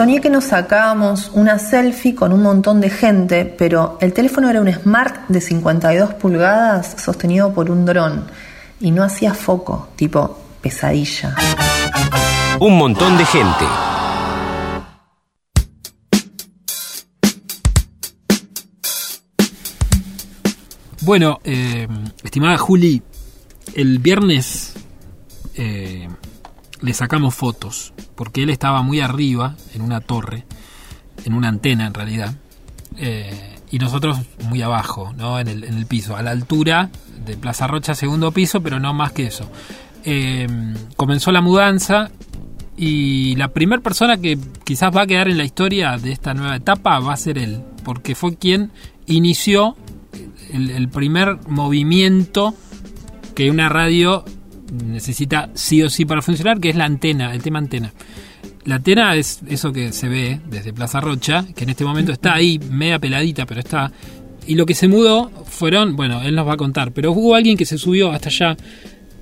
Soñé que nos sacábamos una selfie con un montón de gente, pero el teléfono era un Smart de 52 pulgadas sostenido por un dron y no hacía foco, tipo pesadilla. Un montón de gente. Bueno, eh, estimada Juli, el viernes eh, le sacamos fotos, porque él estaba muy arriba, en una torre, en una antena en realidad, eh, y nosotros muy abajo, ¿no? En el, en el, piso, a la altura de Plaza Rocha, segundo piso, pero no más que eso. Eh, comenzó la mudanza y la primera persona que quizás va a quedar en la historia de esta nueva etapa va a ser él, porque fue quien inició el primer movimiento que una radio necesita sí o sí para funcionar, que es la antena, el tema antena. La antena es eso que se ve desde Plaza Rocha, que en este momento está ahí, media peladita, pero está. Y lo que se mudó fueron, bueno, él nos va a contar, pero hubo alguien que se subió hasta allá,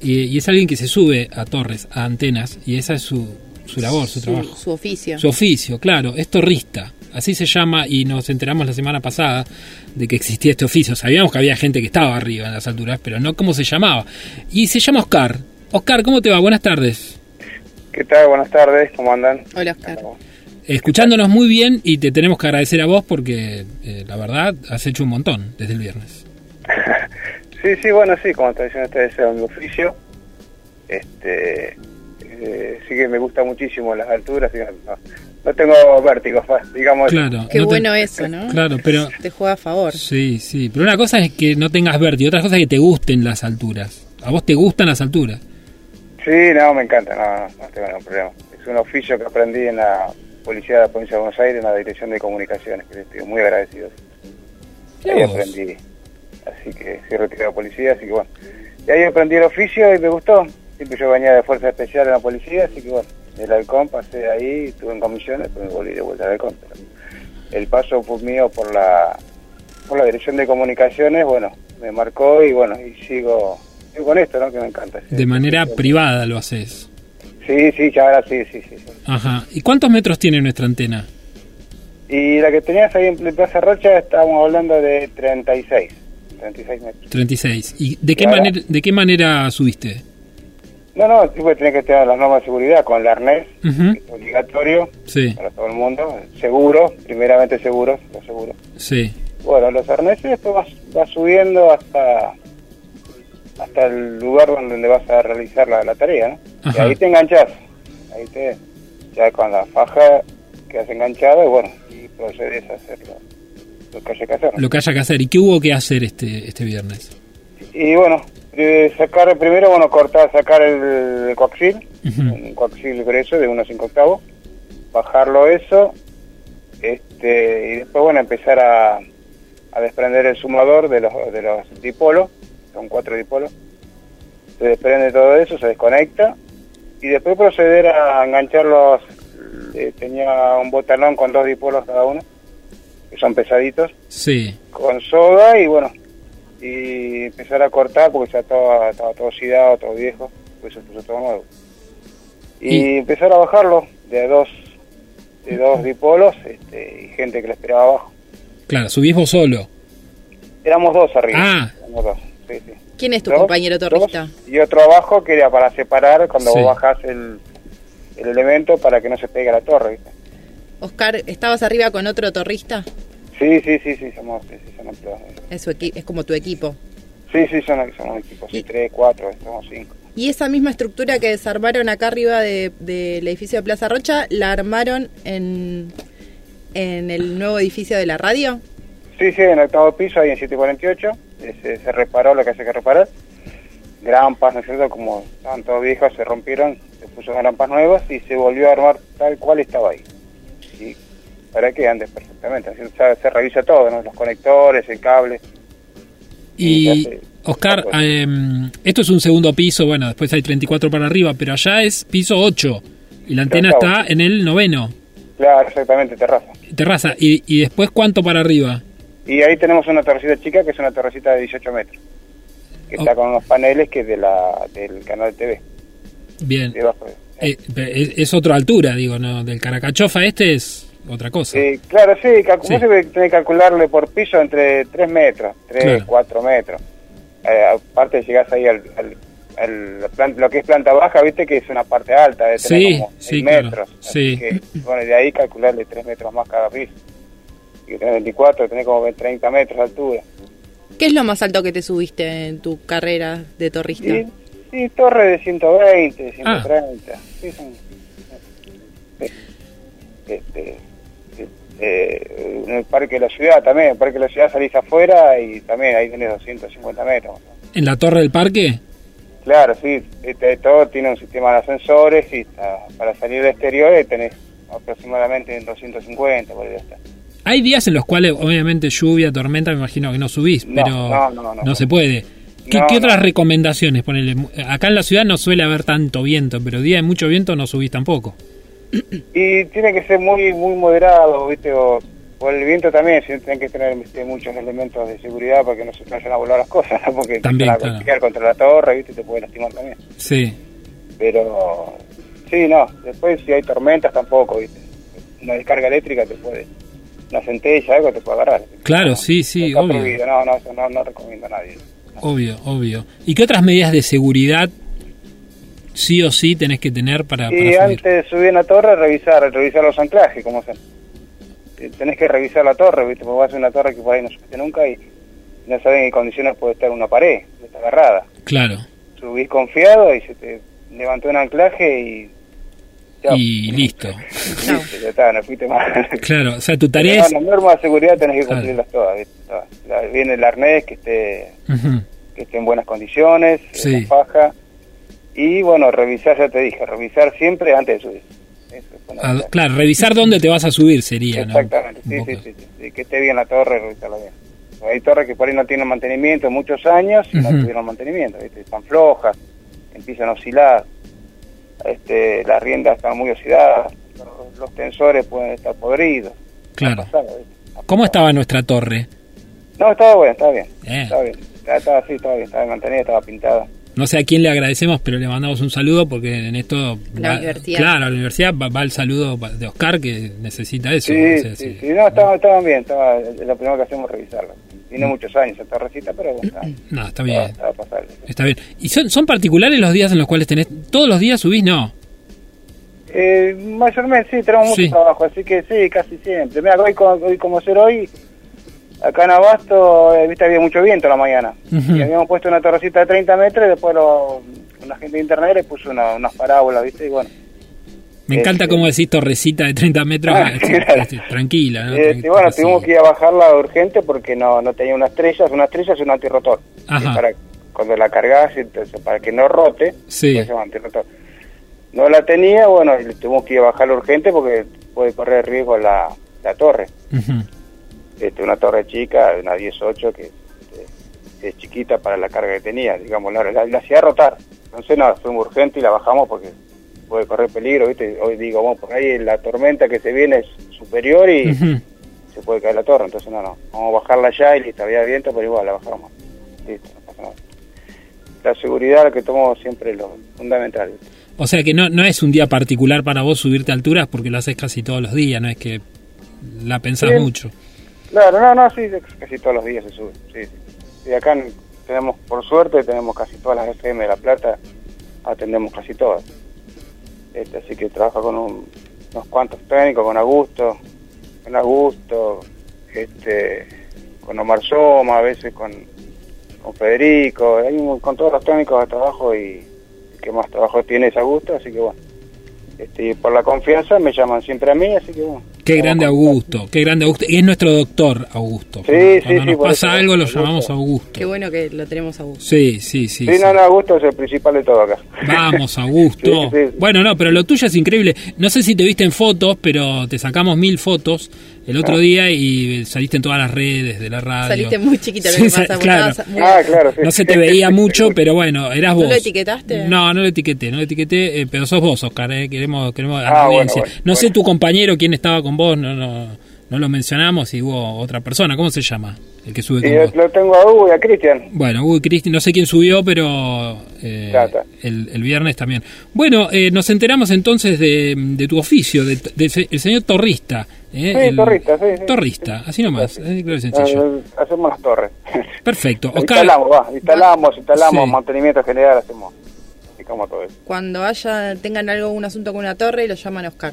y, y es alguien que se sube a torres, a antenas, y esa es su, su labor, su, Su, trabajo. su oficio. Su oficio, claro, es torrista. Así se llama y nos enteramos la semana pasada de que existía este oficio. Sabíamos que había gente que estaba arriba en las alturas, pero no cómo se llamaba. Y se llama Oscar. Oscar, ¿cómo te va? Buenas tardes. ¿Qué tal? Buenas tardes, ¿cómo andan? Hola, Oscar. Escuchándonos muy bien y te tenemos que agradecer a vos porque eh, la verdad has hecho un montón desde el viernes. Sí, sí, bueno, sí, como te decían ustedes, es mi oficio. Este, eh, sí que me gusta muchísimo las alturas, digamos, no, no tengo vértigo, fa- digamos. Claro. Qué no te- bueno eso, ¿no? Claro, pero Te juega a favor. sí, sí. Pero una cosa es que no tengas vértigo, otra cosa es que te gusten las alturas. ¿A vos te gustan las alturas? Sí, no, me encanta, no, no, no tengo ningún problema. Es un oficio que aprendí en la Policía de la Provincia de Buenos Aires, en la Dirección de Comunicaciones, que estoy muy agradecido. Ahí vos. aprendí, así que soy retirado de policía, así que bueno. Y ahí aprendí el oficio y me gustó. Siempre yo venía de Fuerza Especial en la policía, así que bueno, del halcón pasé ahí, estuve en comisiones, después me volví de vuelta al halcón. Pero el paso fue mío por la, por la Dirección de Comunicaciones, bueno, me marcó y bueno, y sigo, sigo con esto, ¿no? Que me encanta. De manera privada lo haces. Sí, sí, ya ahora sí, sí, sí. sí. Ajá. ¿Y cuántos metros tiene nuestra antena? Y la que tenías ahí en Plaza Rocha estábamos hablando de 36, 36 metros. 36. ¿Y de qué, manera, de qué manera subiste? No, no, tipo tenés que tener las normas de seguridad con el arnés, Ujú. que es obligatorio Sí, para todo el mundo, seguro, primeramente seguros, lo seguro. sí. Bueno, los arneses después vas, vas subiendo hasta hasta el lugar donde vas a realizar la, la tarea, ¿no? Y ahí te enganchás, ahí te, ya con la faja quedas enganchado y bueno, y procedes a hacer lo, lo que haya que hacer. ¿no? Lo que haya que hacer. ¿Y qué hubo que hacer este, este viernes? Y bueno, eh, sacar primero, bueno, cortar, sacar el, coaxil, un coaxil grueso de 1,5 octavos, bajarlo eso, este, y después, bueno, empezar a, a desprender el sumador de los, de los dipolos, son cuatro dipolos, se desprende todo eso, se desconecta, y después proceder a engancharlos, eh, tenía un botalón con dos dipolos cada uno, que son pesaditos, Sí. con soga y bueno, y empezar a cortar porque ya estaba, estaba todo oxidado, todo viejo, pues se puso todo nuevo. Y, Y- empezar a bajarlo de dos de dos dipolos este, y gente que le esperaba abajo. Claro, subís vos solo. Éramos dos arriba. Ah. Éramos dos, sí, sí. ¿Quién es tu Dos, compañero torrista? y otro abajo que era para separar cuando Sí. vos bajás el, el elemento para que no se pegue a la torre. ¿viste? Oscar, ¿estabas arriba con otro torrista? Sí, sí, sí, sí, somos, sí, sí, somos todos. Es, su equi- es como tu equipo. Sí, sí, son, somos equipos, sí, tres, cuatro, somos cinco. Y esa misma estructura que desarmaron acá arriba de- del edificio de Plaza Rocha, ¿la armaron en, en el nuevo edificio de la radio? Sí, sí, en el octavo piso, ahí en 748, eh, se, se reparó lo que hace que reparar. Grampas, ¿no es cierto? Como estaban todos viejos, se rompieron, se puso grampas nuevas y se volvió a armar tal cual estaba ahí. Para que ande perfectamente, ¿no es cierto? se, revisa todo, ¿no? Los conectores, el cable. Y. Oscar, em, esto es un segundo piso, bueno, después hay 34 para arriba, pero allá es piso 8 y la antena está en el noveno, Claro, exactamente, terraza. terraza. ¿Y, y después cuánto para arriba? Y ahí tenemos una terracita chica que es una terracita de 18 metros, que Oh. está con unos paneles que es de la, del canal TV. Bien. de- Eh, es, es otra altura, digo, ¿no? Del Caracachofa este es otra cosa. Sí, claro, sí, calcu- Sí. tenés que calcularle por piso entre 3 metros, 3, Claro. 4 metros. Eh, aparte llegás ahí al, al- al- la plan- lo que es planta baja, viste que es una parte alta, de tener Sí, como sí, 6 claro. metros. Sí. Así que, bueno, de ahí calcularle 3 metros más cada piso. Y tenés 24, tenés como 30 metros de altura. ¿Qué es lo más alto que te subiste en tu carrera de torrista? Y, sí, torre de 120, Ah. 130. Sí, son, sí. Este, eh, en el Parque de la Ciudad también, en el Parque de la Ciudad salís afuera y también ahí tenés 250 metros. ¿En la torre del parque? Claro, sí, este, todo tiene un sistema de ascensores y está- para salir del exterior eh, tenés aproximadamente 250, por ahí está. Hay días en los cuales, obviamente, lluvia, tormenta, me imagino que no subís, No, pero no, no, no. se puede. ¿Qué, otras recomendaciones? Ponele, acá en la ciudad no suele haber tanto viento, pero día de mucho viento no subís tampoco. Y tiene que ser muy muy moderado, ¿viste? O, o el viento también, si tienen que tener ¿viste? muchos elementos de seguridad para que no se te vayan a volar las cosas, ¿no? Porque También, empiezan a claro. golpear contra la torre, ¿viste? Te puede lastimar también. Sí. Pero, sí, no. Después, si hay tormentas, tampoco, ¿viste? Una descarga eléctrica te puede. Una centella, algo te puede agarrar. Claro, No, sí, sí, no obvio. no, no recomiendo a nadie. Obvio, obvio. ¿Y qué otras medidas de seguridad sí o sí tenés que tener para, para Y subir? antes de subir a la torre, revisar, revisar los anclajes, como se. eh, Tenés que revisar la torre, ¿viste? Porque vas a una torre que por ahí no subiste nunca y no sabes en qué condiciones puede estar una pared, está agarrada. Claro. Subís confiado y se te levantó un anclaje y. chao. Y listo. Chao. Ya está, no fuiste más. Claro, o sea, tu tarea es... no, las normas de seguridad tenés que Claro. cumplirlas todas, Viene el arnés que esté, que esté en buenas condiciones, Sí. la faja. Y bueno, revisar, ya te dije, revisar siempre antes de subir. Ah, claro, revisar dónde te vas a subir sería, ¿no? Exactamente, Un sí, sí, sí, sí, que esté bien la torre, revisarla bien. Hay torres que por ahí no tienen mantenimiento muchos años y no tuvieron mantenimiento, ¿viste? están flojas, empiezan a oscilar, este, las riendas están muy oxidadas, los, los tensores pueden estar podridos. Claro. ¿Cómo estaba nuestra torre? No, estaba bueno, estaba bien. Eh. Estaba bien. Estaba, estaba bien, estaba mantenida, estaba pintada. No sé a quién le agradecemos, pero le mandamos un saludo porque en esto... La va- universidad. Claro, a la universidad va, va el saludo de Oscar que necesita eso. Sí, o sea, sí, sí. sí, no, estaban, estaban bien, estaba, es lo primero que hacemos revisarla. Tiene muchos años esa torrecita, pero bueno, estaba, No, está estaba, bien. estaba pasable. Está bien. ¿Y son, son particulares los días en los cuales tenés... ¿Todos los días subís? No. Eh, mayormente sí, tenemos mucho Sí. trabajo, así que sí, casi siempre. Mira, hoy, hoy como ser hoy, acá en Abasto, eh, viste, había mucho viento a la mañana. Y habíamos puesto una torrecita de 30 metros y después lo, una gente de internet le puso una- unas parábolas, viste, y bueno. Me encanta Este- cómo decís torrecita de 30 metros. Ah, este, claro. este, tranquila, ¿no? Y bueno, tuvimos que ir a bajarla urgente porque no, no tenía una estrella, una estrella es un antirrotor. Ajá. Para, cuando la cargas, entonces, para que no rote, Sí. pues, es un antirrotor. No la tenía, bueno, tuvimos que ir a bajarla urgente porque puede correr riesgo la, la torre. Este, una torre chica, una 18 que este, es chiquita para la carga que tenía, digamos, la, la, la hacía rotar. Entonces, no, fuimos urgente y la bajamos porque puede correr peligro, ¿viste? Hoy digo, bueno, por ahí la tormenta que se viene es superior y se puede caer la torre, entonces no, no, vamos a bajarla ya y listo, había viento, pero igual la bajamos. Listo, no pasa nada. La seguridad la que tomo siempre es lo fundamental. ¿viste? O sea que no, no es un día particular para vos subirte a alturas porque lo haces casi todos los días, no es que la pensás Bien. mucho. Claro, no, no, sí, casi todos los días se sube, sí, sí. Y acá en- tenemos, por suerte, tenemos casi todas las FM de La Plata, atendemos casi todas. Este, así que trabaja con un- unos cuantos técnicos, con Augusto, con Augusto, este, con Omar Soma, a veces con, con Federico, hay un- con todos los técnicos de trabajo y el que más trabajo tiene es Augusto, así que bueno. Este, por la confianza me llaman siempre a mí, así que bueno. Qué grande Augusto, qué grande Augusto. Y es nuestro doctor Augusto. Sí, Cuando sí, nos sí, pasa eso, algo lo Augusto. llamamos Augusto. Qué bueno que lo tenemos a vos. Sí, sí, sí. Sí, sí. no, no, Augusto es el principal de todo acá. Vamos, Augusto. Sí, sí, sí. Bueno, no, pero lo tuyo es increíble. No sé si te viste en fotos, pero te sacamos mil fotos el otro Ah. día y saliste en todas las redes de la radio. Saliste muy chiquita, lo Sí, que sa- pasa. claro. muy- Ah, claro, sí. No se te veía mucho, pero bueno, eras ¿No vos. lo etiquetaste? No, no lo etiqueté, no lo etiqueté, eh, pero sos vos, Oscar, eh, queremos, queremos a la Ah, bueno, audiencia. bueno, no sé tu compañero quién estaba con vos, no, no, no lo mencionamos y hubo otra persona. ¿Cómo se llama? El que sube Y con yo vos. lo tengo a Hugo y a Cristian. Bueno, Hugo y Cristi, no sé quién subió, pero eh, el, el viernes también. Bueno, eh, nos enteramos entonces de, de tu oficio, de, de el señor torrista. eh, Sí, el- torrista, sí, sí. Torrista, así nomás, Sí. eh, claro y sencillo. Hacemos las torres. Perfecto. Oscar, instalamos, va, instalamos, instalamos, Sí. mantenimiento general, hacemos. Y como todo eso. Cuando haya, tengan algo, un asunto con una torre, lo llaman a Oscar.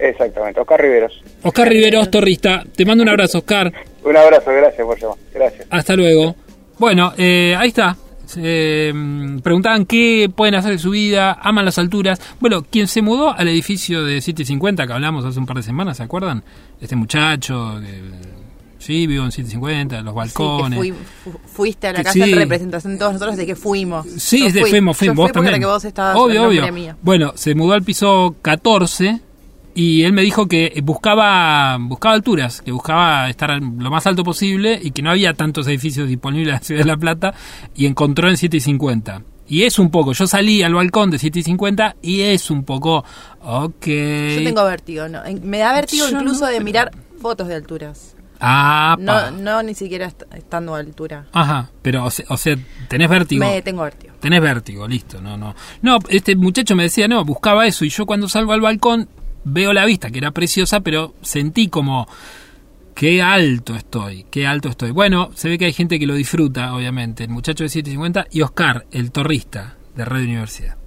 Exactamente, Oscar Riveros. Oscar Riveros, torrista. Te mando un abrazo, Oscar. Un abrazo, gracias por llamar. Gracias. Hasta luego. Bueno, eh, ahí está. Eh, preguntaban qué pueden hacer de su vida, aman las alturas. Bueno, quien se mudó al edificio de 750 que hablamos hace un par de semanas, ¿se acuerdan? Este muchacho, que, sí, vivo en 750, los Sí, balcones. que fui- fu- fuiste a la Que casa sí. en representación de todos nosotros de que fuimos. Sí, Yo de fui. fuimos, fuimos, Yo fui también. que vos estabas obvio, obvio. mío. Bueno, se mudó al piso 14 y él me dijo que buscaba buscaba alturas, que buscaba estar lo más alto posible y que no había tantos edificios disponibles en la ciudad de La Plata y encontró en 750. Y es un poco, yo salí al balcón de 750 y es un poco, ok. Yo tengo vértigo, ¿no? Me da vértigo Yo incluso no, de pero- mirar fotos de alturas. Ah, No, no ni siquiera est- estando a altura. Ajá, pero o sea, o sea, tenés vértigo. Me tengo vértigo. Tenés vértigo, listo, no, no. No, este muchacho me decía, no, buscaba eso y yo cuando salgo al balcón veo la vista, que era preciosa, pero sentí como, qué alto estoy, qué alto estoy. Bueno, se ve que hay gente que lo disfruta, obviamente, el muchacho de 750 y Oscar, el torrista de Radio Universidad.